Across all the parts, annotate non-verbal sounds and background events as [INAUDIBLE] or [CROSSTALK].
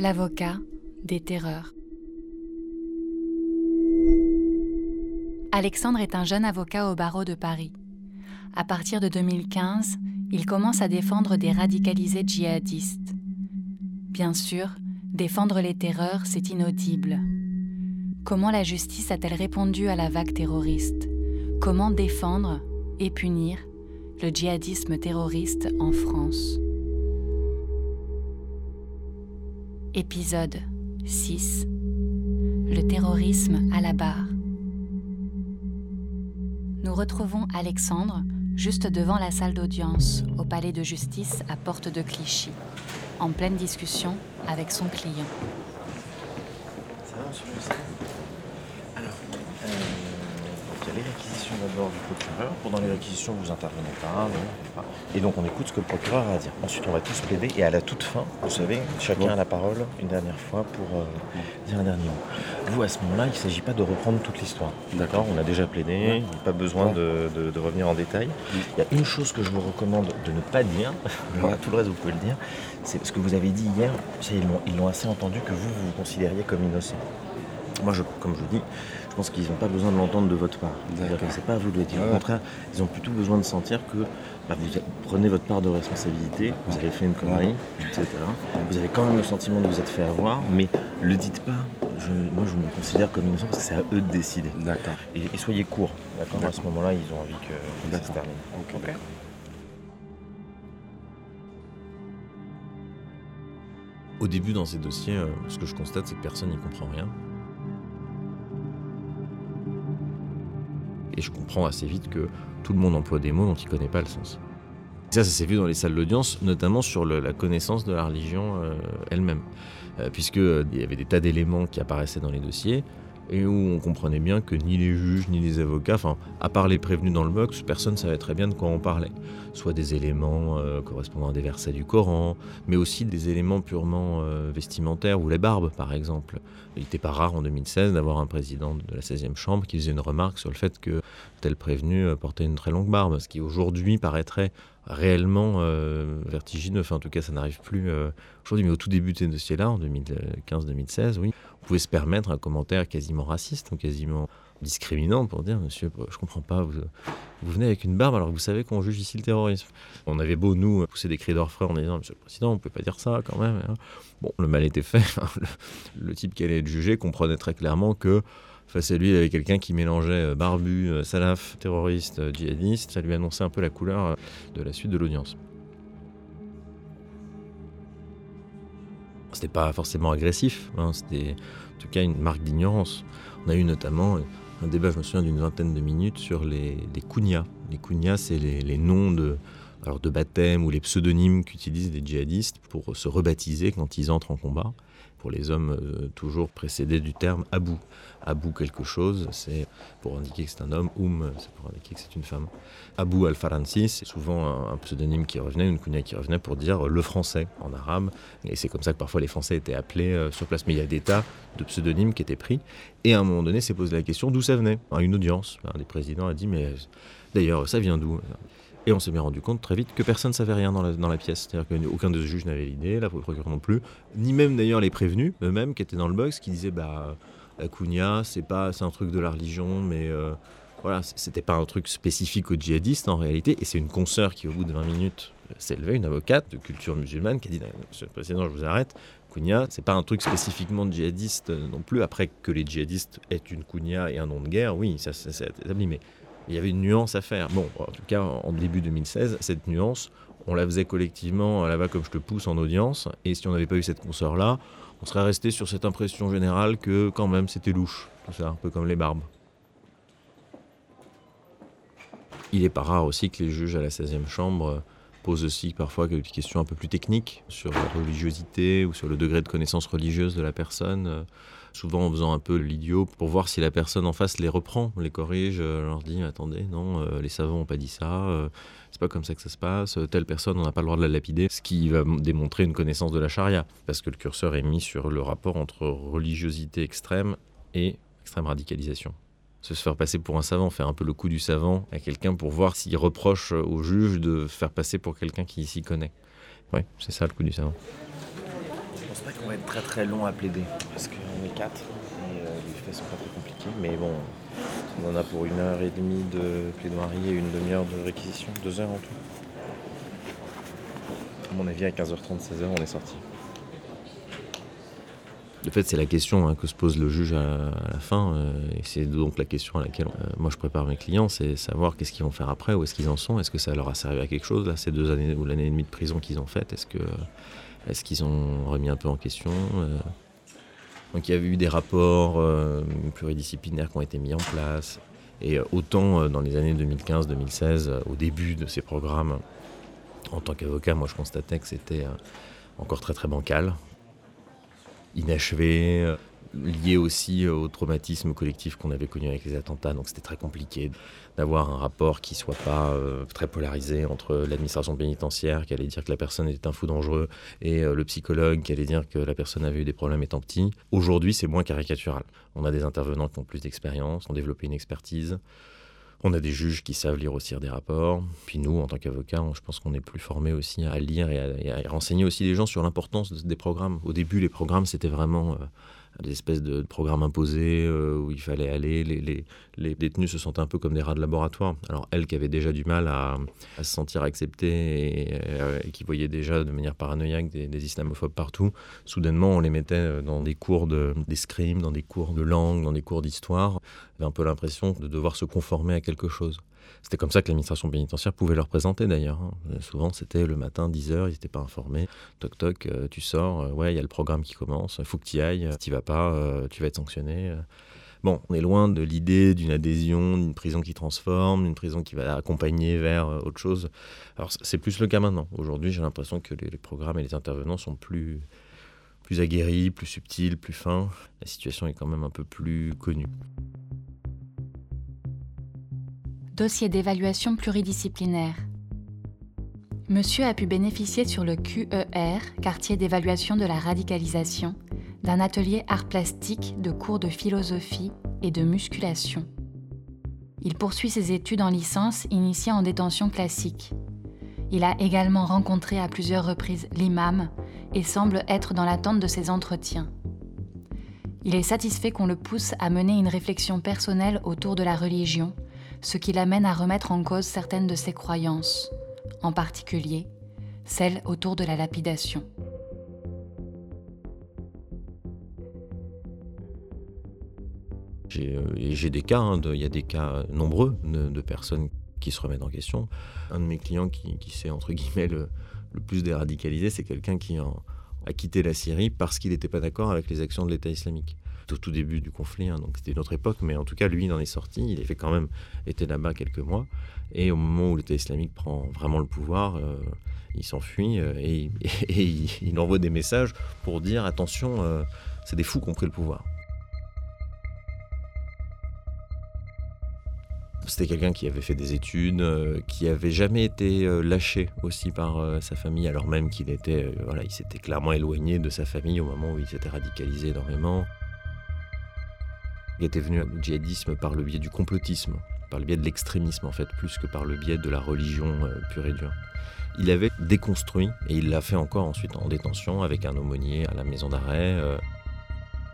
L'avocat des terreurs. Alexandre est un jeune avocat au barreau de Paris. À partir de 2015, il commence à défendre des radicalisés djihadistes. Bien sûr, défendre les terreurs, c'est inaudible. Comment la justice a-t-elle répondu à la vague terroriste? Comment défendre et punir le djihadisme terroriste en France? Épisode 6 Le terrorisme à la barre. Nous retrouvons Alexandre juste devant la salle d'audience au palais de justice à Porte de Clichy, en pleine discussion avec son client monsieur le Alors, euh, il réquisitions d'abord du procureur. Pendant les réquisitions, vous intervenez pas. Et donc, on écoute ce que le procureur a à dire. Ensuite, on va tous plaider. Et à la toute fin, vous savez, chacun a la parole une dernière fois pour euh, dire un dernier mot. Vous, à ce moment-là, il ne s'agit pas de reprendre toute l'histoire. D'accord On a déjà plaidé. Pas besoin de, de- de revenir en détail. Il y a une chose que je vous recommande de ne pas dire. [LAUGHS] Tout le reste, vous pouvez le dire. C'est ce que vous avez dit hier. Ils l'ont- ils l'ont assez entendu que vous, vous vous considériez comme innocent. Moi, je, comme je vous dis, je pense qu'ils n'ont pas besoin de l'entendre de votre part. C'est-à-dire que c'est pas à vous de le dire. Au contraire, ils ont plutôt besoin de sentir que bah, vous prenez votre part de responsabilité, vous avez fait une connerie, etc. Vous avez quand même le sentiment de vous être fait avoir, mais le dites pas. Je- moi, je me considère comme innocent parce que c'est à eux de décider. D'accord. Et, et soyez courts, d'accord À ce moment-là, ils ont envie que ça se termine. Ok, d'accord. Au début, dans ces dossiers, euh, ce que je constate, c'est que personne n'y comprend rien. Et je comprends assez vite que tout le monde emploie des mots dont il ne connaît pas le sens. Ça, ça s'est vu dans les salles d'audience, notamment sur la connaissance de la religion euh, elle-même. Euh, Puisqu'il y avait des tas d'éléments qui apparaissaient dans les dossiers et où on comprenait bien que ni les juges ni les avocats, enfin, à part les prévenus dans le box, personne ne savait très bien de quoi on parlait. Soit des éléments euh, correspondant à des versets du Coran, mais aussi des éléments purement euh, vestimentaires ou les barbes par exemple. Il n'était pas rare en 2016 d'avoir un président de la 16e chambre qui faisait une remarque sur le fait que tel prévenu euh, portait une très longue barbe, ce qui aujourd'hui paraîtrait réellement vertigineux. En tout cas, ça n'arrive plus aujourd'hui, mais au tout début de ces dossiers-là, en 2015-2016, oui, on pouvait se permettre un commentaire quasiment raciste quasiment discriminant pour dire Monsieur, je comprends pas, vous, vous venez avec une barbe alors que vous savez qu'on juge ici le terrorisme. On avait beau, nous, pousser des cris d'orfraie en disant Monsieur le Président, ne peut pas dire ça quand même. hein. Bon, le mal était fait. le, le type qui allait être jugé comprenait très clairement que face à lui, il y avait quelqu'un qui mélangeait euh, barbu, euh, salaf, terroriste, euh, djihadiste. Ça lui annonçait un peu la couleur de la suite de l'audience. C'était pas forcément agressif, hein, c'était en tout cas une marque d'ignorance. On a eu notamment un débat, je me souviens, d'une vingtaine de minutes sur les, les. Les kunyas, c'est les, les noms de, alors de baptême ou les pseudonymes qu'utilisent les djihadistes pour se rebaptiser quand ils entrent en combat. Pour les hommes, euh, toujours précédé du terme Abou. Abou quelque chose, c'est pour indiquer que c'est un homme, Oum, c'est pour indiquer que c'est une femme. Abou al-Faransi, c'est souvent un, pseudonyme qui revenait, une kunya qui revenait pour dire le français en arabe. Et c'est comme ça que parfois les Français étaient appelés euh, sur place. Mais il y a des tas de pseudonymes qui étaient pris. Et à un moment donné, s'est posé la question d'où ça venait. À une audience, un des présidents a dit Mais d'ailleurs, ça vient d'où? Et on s'est bien rendu compte très vite que personne ne savait rien dans la, pièce. C'est-à-dire qu'aucun des juges n'avait l'idée, la procureur non plus, ni même d'ailleurs les prévenus eux-mêmes qui étaient dans le box qui disaient bah la c'est pas c'est un truc de la religion mais euh, voilà c'était pas un truc spécifique aux djihadistes en réalité. Et c'est une consoeur qui au bout de 20 minutes s'est levée, une avocate de culture musulmane qui a dit Monsieur le Président je vous arrête. Kunya c'est pas un truc spécifiquement djihadiste euh, non plus. Après que les djihadistes aient une kunya et un nom de guerre oui ça ça, c'est établi mais il y avait une nuance à faire. Bon, en tout cas, en début 2016, cette nuance, on la faisait collectivement à la va comme je te pousse en audience. Et si on n'avait pas eu cette consoeur-là, on serait resté sur cette impression générale que quand même c'était louche. Tout ça, un peu comme les barbes. Il est pas rare aussi que les juges à la 16e chambre posent aussi parfois des questions un peu plus techniques sur la religiosité ou sur le degré de connaissance religieuse de la personne. Souvent en faisant un peu l'idiot pour voir si la personne en face les reprend, les corrige, euh, leur dit attendez, non, euh, les savants n'ont pas dit ça, euh, c'est pas comme ça que ça se passe, telle personne on n'a pas le droit de la lapider, ce qui va démontrer une connaissance de la charia, parce que le curseur est mis sur le rapport entre religiosité extrême et extrême radicalisation. Se faire passer pour un savant, faire un peu le coup du savant à quelqu'un pour voir s'il reproche au juge de faire passer pour quelqu'un qui s'y connaît. Ouais, c'est ça le coup du savant. Pense pas qu'on va être très très long à plaider, parce qu'on est quatre, et euh, les faits sont pas très compliqués, mais bon, on en a pour une heure et demie de plaidoirie et une demi-heure de réquisition, deux heures en tout. À mon avis, à 15h30, 16h, on est sorti. De fait, c'est la question hein, que se pose le juge à, la fin, euh, et c'est donc la question à laquelle euh, moi je prépare mes clients, c'est savoir qu'est-ce qu'ils vont faire après, où est-ce qu'ils en sont, est-ce que ça leur a servi à quelque chose, là, ces deux années ou l'année et demie de prison qu'ils ont faite, est-ce que est-ce qu'ils ont remis un peu en question euh. Donc il y a eu des rapports pluridisciplinaires qui ont été mis en place, et autant dans les années 2015-2016, au début de ces programmes, en tant qu'avocat, moi je constatais que c'était encore très très bancal, inachevé, euh, lié aussi au traumatisme collectif qu'on avait connu avec les attentats. Donc c'était très compliqué d'avoir un rapport qui soit pas euh, très polarisé entre l'administration pénitentiaire qui allait dire que la personne était un fou dangereux et euh, le psychologue qui allait dire que la personne avait eu des problèmes étant petit. Aujourd'hui, c'est moins caricatural. On a des intervenants qui ont plus d'expérience, ont développé une expertise. On a des juges qui savent lire aussi des rapports. Puis nous, en tant qu'avocats, je pense qu'on est plus formés aussi à lire et à, renseigner aussi les gens sur l'importance des programmes. Au début, les programmes, c'était vraiment euh, des espèces de programmes imposés euh, où il fallait aller. Les, les, détenus se sentaient un peu comme des rats de laboratoire. Alors elles qui avaient déjà du mal à, se sentir acceptées euh, et, qui voyaient déjà de manière paranoïaque des, islamophobes partout, soudainement on les mettait euh, dans des cours d'escrime, dans des cours de langue, dans des cours d'histoire. avait un peu l'impression de devoir se conformer à quelque chose. C'était comme ça que l'administration pénitentiaire pouvait leur présenter d'ailleurs. Hein. Euh, souvent, c'était le matin, 10h, ils n'étaient pas informés. Toc toc, euh, tu sors, euh, ouais, il y a le programme qui commence, il faut que tu y ailles. Si tu vas pas, tu vas être sanctionné. Bon, on est loin de l'idée d'une adhésion, d'une prison qui transforme, d'une prison qui va accompagner vers autre chose. Alors, c'est plus le cas maintenant. Aujourd'hui, j'ai l'impression que les, programmes et les intervenants sont plus, plus aguerris, plus subtils, plus fins. La situation est quand même un peu plus connue. Dossier d'évaluation pluridisciplinaire. Monsieur a pu bénéficier sur le QER, quartier d'évaluation de la radicalisation, d'un atelier art plastique de cours de philosophie et de musculation. Il poursuit ses études en licence initiées en détention classique. Il a également rencontré à plusieurs reprises l'imam et semble être dans l'attente de ses entretiens. Il est satisfait qu'on le pousse à mener une réflexion personnelle autour de la religion ce qui l'amène à remettre en cause certaines de ses croyances, en particulier celles autour de la lapidation. J'ai euh, des cas, hein, il y a des cas nombreux de, personnes qui se remettent en question. Un de mes clients qui, s'est, entre guillemets, le, plus déradicalisé, c'est quelqu'un qui a quitté la Syrie parce qu'il n'était pas d'accord avec les actions de l'État islamique au tout début du conflit, hein, donc c'était une autre époque, mais en tout cas, lui, il en est sorti. Il fait quand même été là-bas quelques mois. Et au moment où l'État islamique prend vraiment le pouvoir, euh, il s'enfuit euh, et, [LAUGHS] il, envoie des messages pour dire attention, euh, c'est des fous qui ont pris le pouvoir. C'était quelqu'un qui avait fait des études, qui avait jamais été lâché aussi par sa famille, alors même qu'il était, il s'était clairement éloigné de sa famille au moment où il s'était radicalisé énormément. Il était venu au djihadisme par le biais du complotisme, par le biais de l'extrémisme en fait, plus que par le biais de la religion euh, pure et dure. Il avait déconstruit et il l'a fait encore ensuite en détention avec un aumônier à la maison d'arrêt. Euh.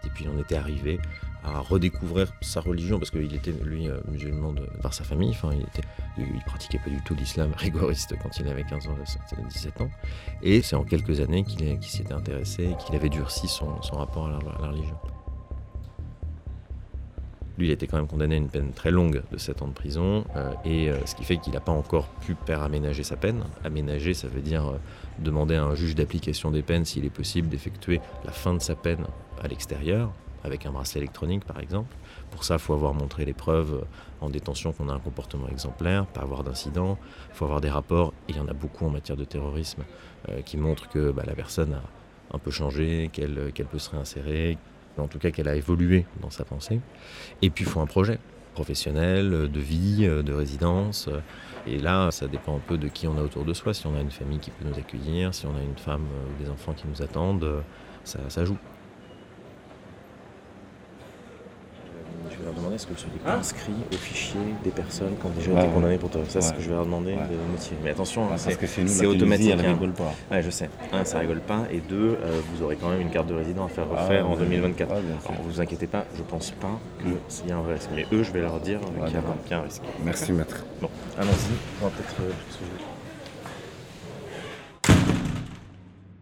et puis on était arrivé à redécouvrir sa religion parce qu'il était lui euh, musulman par sa famille. Il était, pratiquait pas du tout l'islam [LAUGHS] rigoriste quand il avait 15 ans, 17 ans. Et c'est en quelques années qu'il s'y était intéressé et qu'il avait durci son, rapport à la religion. Lui, il était quand même condamné à une peine très longue de 7 ans de prison, euh, et euh, ce qui fait qu'il n'a pas encore pu faire aménager sa peine. Aménager, ça veut dire demander à un juge d'application des peines s'il est possible d'effectuer la fin de sa peine à l'extérieur, avec un bracelet électronique par exemple. Pour ça, il faut avoir montré les preuves en détention qu'on a un comportement exemplaire, pas avoir d'incident, il faut avoir des rapports, et il y en a beaucoup en matière de terrorisme, qui montrent que bah, la personne a un peu changé, qu'elle peut se réinsérer, en tout cas qu'elle a évolué dans sa pensée. Et puis il faut un projet professionnel, de vie, de résidence. Et là, ça dépend un peu de qui on a autour de soi. Si on a une famille qui peut nous accueillir, si on a une femme ou des enfants qui nous attendent, ça joue. Je vais leur demander est-ce que le n'est pas inscrit au fichier des personnes qui ont déjà été condamnées pour terrorisme Ça, c'est ce que je vais leur demander de motiver. Mais attention, c'est automatique. Elle hein. rigole pas. Ouais, je sais. Un, ça rigole pas. Et deux, euh, vous aurez quand même une carte de résident à faire refaire en 2024. Alors, vous inquiétez pas, je pense pas qu'il y a un vrai risque. Mais eux, je vais leur dire qu'il y, a un risque. Merci, maître. Bon, allons-y. On va peut-être. Euh,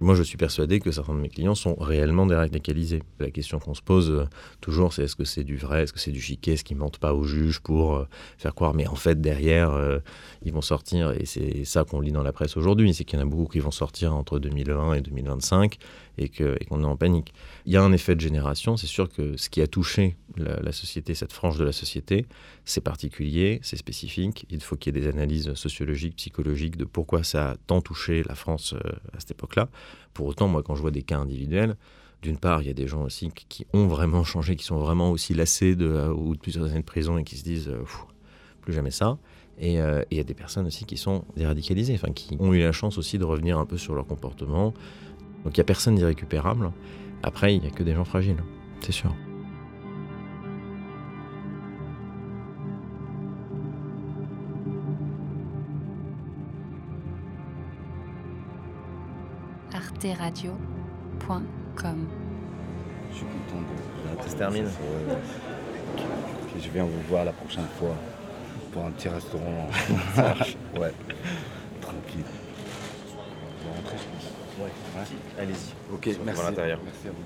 moi, je suis persuadé que certains de mes clients sont réellement déradicalisés. La question qu'on se pose euh, toujours, c'est est-ce que c'est du vrai, est-ce que c'est du chiquet, est-ce qu'ils mentent pas au juge pour euh, faire croire, mais en fait, derrière, euh, ils vont sortir, et c'est ça qu'on lit dans la presse aujourd'hui, c'est qu'il y en a beaucoup qui vont sortir entre 2020 et 2025 et qu'on est en panique. Il y a un effet de génération, c'est sûr que ce qui a touché la, société, cette frange de la société, c'est particulier, c'est spécifique, il faut qu'il y ait des analyses sociologiques, psychologiques de pourquoi ça a tant touché la France à cette époque-là. Pour autant, moi, quand je vois des cas individuels, d'une part, il y a des gens aussi qui ont vraiment changé, qui sont vraiment aussi lassés de, euh, ou de plusieurs années de prison et qui se disent euh, plus jamais ça. Euh, et il y a des personnes aussi qui sont déradicalisées, enfin, qui ont eu la chance aussi de revenir un peu sur leur comportement. Donc il n'y a personne d'irrécupérable. Après, il n'y a que des gens fragiles, c'est sûr. arteradio.com. Je suis content de. Ça se termine. je viens vous voir la prochaine fois pour un petit restaurant. [LAUGHS] [LAUGHS] ouais. Tranquille. On va rentrer, je pense. Ouais. ouais. Allez-y. Ok, merci. À l'intérieur. Merci à vous.